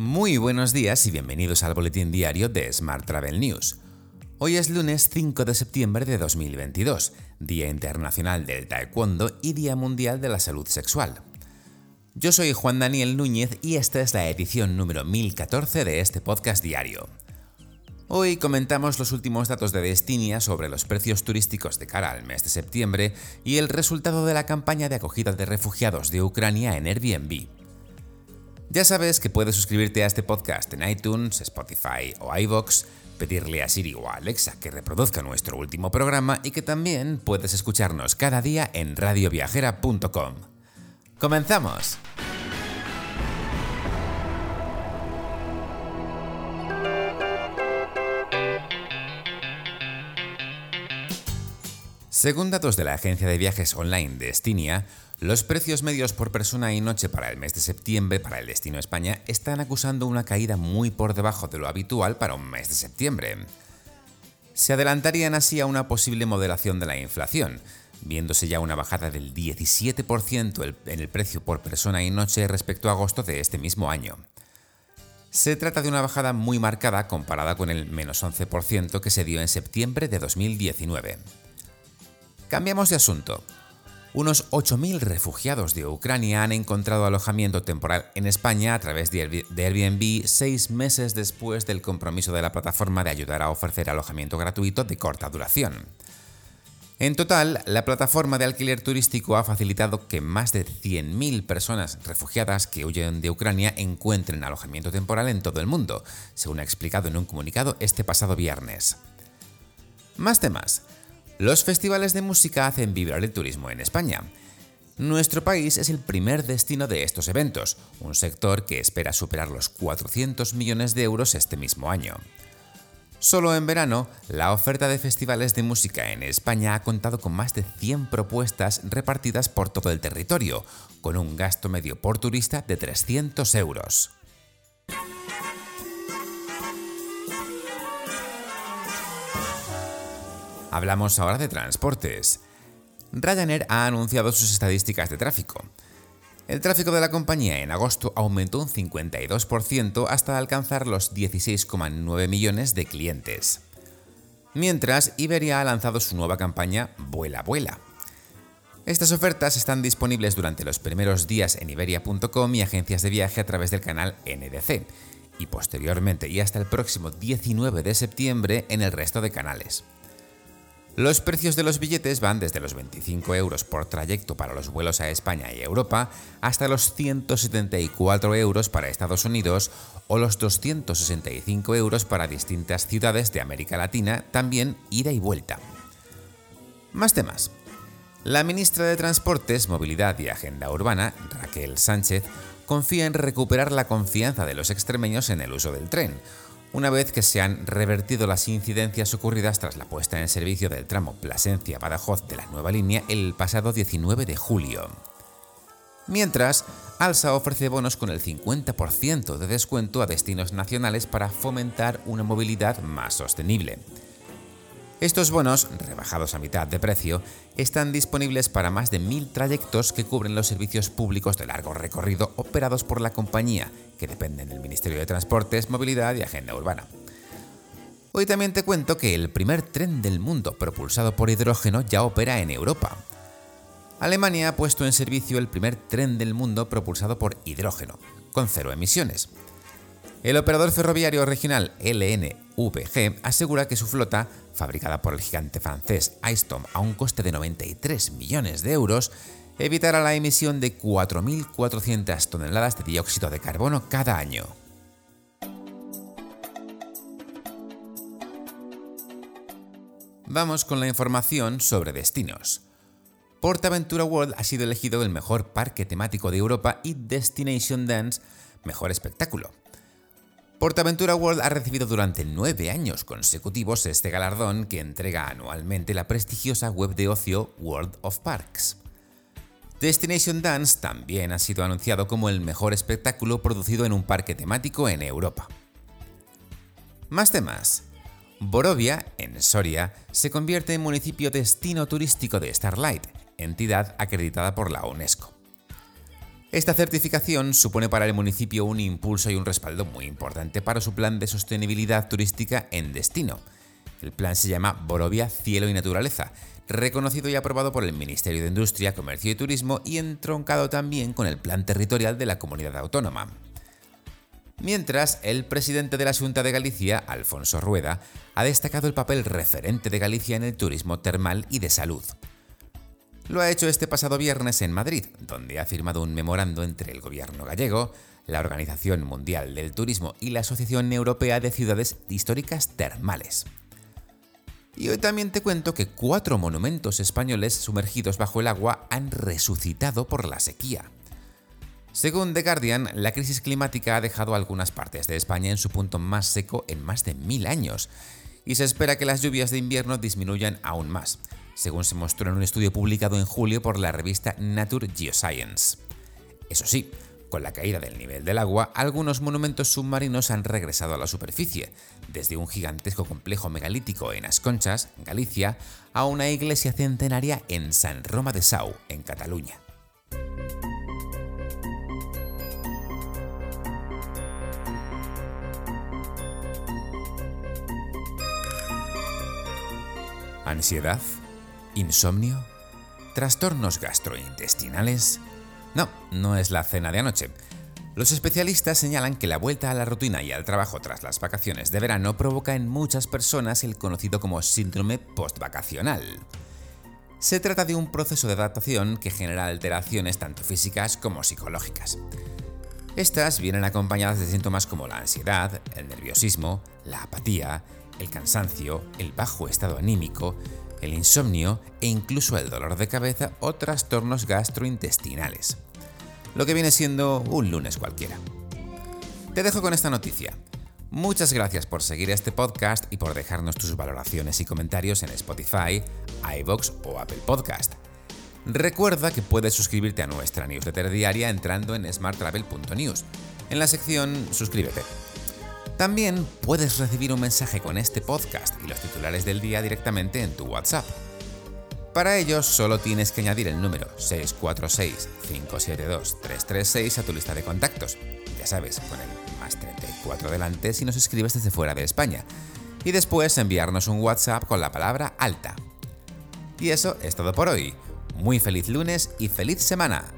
Muy buenos días y bienvenidos al boletín diario de Smart Travel News. Hoy es lunes 5 de septiembre de 2022, Día Internacional del Taekwondo y Día Mundial de la Salud Sexual. Yo soy Juan Daniel Núñez y esta es la edición número 1014 de este podcast diario. Hoy comentamos los últimos datos de Destinia sobre los precios turísticos de cara al mes de septiembre y el resultado de la campaña de acogida de refugiados de Ucrania en Airbnb. Ya sabes que puedes suscribirte a este podcast en iTunes, Spotify o iVoox, pedirle a Siri o a Alexa que reproduzca nuestro último programa y que también puedes escucharnos cada día en radioviajera.com. ¡Comenzamos! Según datos de la agencia de viajes online Destinia, los precios medios por persona y noche para el mes de septiembre para el destino España están acusando una caída muy por debajo de lo habitual para un mes de septiembre. Se adelantarían así a una posible moderación de la inflación, viéndose ya una bajada del 17% en el precio por persona y noche respecto a agosto de este mismo año. Se trata de una bajada muy marcada comparada con el menos 11% que se dio en septiembre de 2019. Cambiamos de asunto. Unos 8.000 refugiados de Ucrania han encontrado alojamiento temporal en España a través de Airbnb seis meses después del compromiso de la plataforma de ayudar a ofrecer alojamiento gratuito de corta duración. En total, la plataforma de alquiler turístico ha facilitado que más de 100.000 personas refugiadas que huyen de Ucrania encuentren alojamiento temporal en todo el mundo, según ha explicado en un comunicado este pasado viernes. Más temas. Los festivales de música hacen vibrar el turismo en España. Nuestro país es el primer destino de estos eventos, un sector que espera superar los 400 millones de euros este mismo año. Solo en verano, la oferta de festivales de música en España ha contado con más de 100 propuestas repartidas por todo el territorio, con un gasto medio por turista de 300 euros. Hablamos ahora de transportes. Ryanair ha anunciado sus estadísticas de tráfico. El tráfico de la compañía en agosto aumentó un 52% hasta alcanzar los 16,9 millones de clientes. Mientras, Iberia ha lanzado su nueva campaña Vuela Vuela. Estas ofertas están disponibles durante los primeros días en iberia.com y agencias de viaje a través del canal NDC, y posteriormente y hasta el próximo 19 de septiembre en el resto de canales. Los precios de los billetes van desde los 25 euros por trayecto para los vuelos a España y Europa hasta los 174 euros para Estados Unidos o los 265 euros para distintas ciudades de América Latina, también ida y vuelta. Más temas. La ministra de Transportes, Movilidad y Agenda Urbana, Raquel Sánchez, confía en recuperar la confianza de los extremeños en el uso del tren, una vez que se han revertido las incidencias ocurridas tras la puesta en servicio del tramo Plasencia-Badajoz de la nueva línea el pasado 19 de julio. Mientras, Alsa ofrece bonos con el 50% de descuento a destinos nacionales para fomentar una movilidad más sostenible. Estos bonos, rebajados a mitad de precio, están disponibles para más de 1.000 trayectos que cubren los servicios públicos de largo recorrido operados por la compañía, que dependen del Ministerio de Transportes, Movilidad y Agenda Urbana. Hoy también te cuento que el primer tren del mundo propulsado por hidrógeno ya opera en Europa. Alemania ha puesto en servicio el primer tren del mundo propulsado por hidrógeno, con cero emisiones. El operador ferroviario regional LNVG asegura que su flota, fabricada por el gigante francés Alstom a un coste de 93 millones de euros, evitará la emisión de 4.400 toneladas de dióxido de carbono cada año. Vamos con la información sobre destinos. PortAventura World ha sido elegido el mejor parque temático de Europa y Destination Dance mejor espectáculo. PortAventura World ha recibido durante nueve años consecutivos este galardón que entrega anualmente la prestigiosa web de ocio World of Parks. Destination Dance también ha sido anunciado como el mejor espectáculo producido en un parque temático en Europa. Más temas. Borovia, en Soria, se convierte en municipio destino turístico de Starlight, entidad acreditada por la UNESCO. Esta certificación supone para el municipio un impulso y un respaldo muy importante para su plan de sostenibilidad turística en destino. El plan se llama Borovia Cielo y Naturaleza, reconocido y aprobado por el Ministerio de Industria, Comercio y Turismo y entroncado también con el plan territorial de la comunidad autónoma. Mientras, el presidente de la Junta de Galicia, Alfonso Rueda, ha destacado el papel referente de Galicia en el turismo termal y de salud. Lo ha hecho este pasado viernes en Madrid, donde ha firmado un memorando entre el gobierno gallego, la Organización Mundial del Turismo y la Asociación Europea de Ciudades Históricas Termales. Y hoy también te cuento que cuatro monumentos españoles sumergidos bajo el agua han resucitado por la sequía. Según The Guardian, la crisis climática ha dejado algunas partes de España en su punto más seco en más de mil años, y se espera que las lluvias de invierno disminuyan aún más, según se mostró en un estudio publicado en julio por la revista Nature Geoscience. Eso sí, con la caída del nivel del agua, algunos monumentos submarinos han regresado a la superficie, desde un gigantesco complejo megalítico en Asconchas, Galicia, a una iglesia centenaria en San Roma de Sau, en Cataluña. ¿Ansiedad? ¿Insomnio? ¿Trastornos gastrointestinales? No, no es la cena de anoche. Los especialistas señalan que la vuelta a la rutina y al trabajo tras las vacaciones de verano provoca en muchas personas el conocido como síndrome postvacacional. Se trata de un proceso de adaptación que genera alteraciones tanto físicas como psicológicas. Estas vienen acompañadas de síntomas como la ansiedad, el nerviosismo, la apatía, el cansancio, el bajo estado anímico, el insomnio e incluso el dolor de cabeza o trastornos gastrointestinales. Lo que viene siendo un lunes cualquiera. Te dejo con esta noticia. Muchas gracias por seguir este podcast y por dejarnos tus valoraciones y comentarios en Spotify, iVoox o Apple Podcast. Recuerda que puedes suscribirte a nuestra newsletter diaria entrando en smarttravel.news, en la sección Suscríbete. También puedes recibir un mensaje con este podcast y los titulares del día directamente en tu WhatsApp. Para ello solo tienes que añadir el número 646-572-336 a tu lista de contactos. Ya sabes, con el más 34 delante si nos escribes desde fuera de España. Y después enviarnos un WhatsApp con la palabra alta. Y eso es todo por hoy. Muy feliz lunes y feliz semana.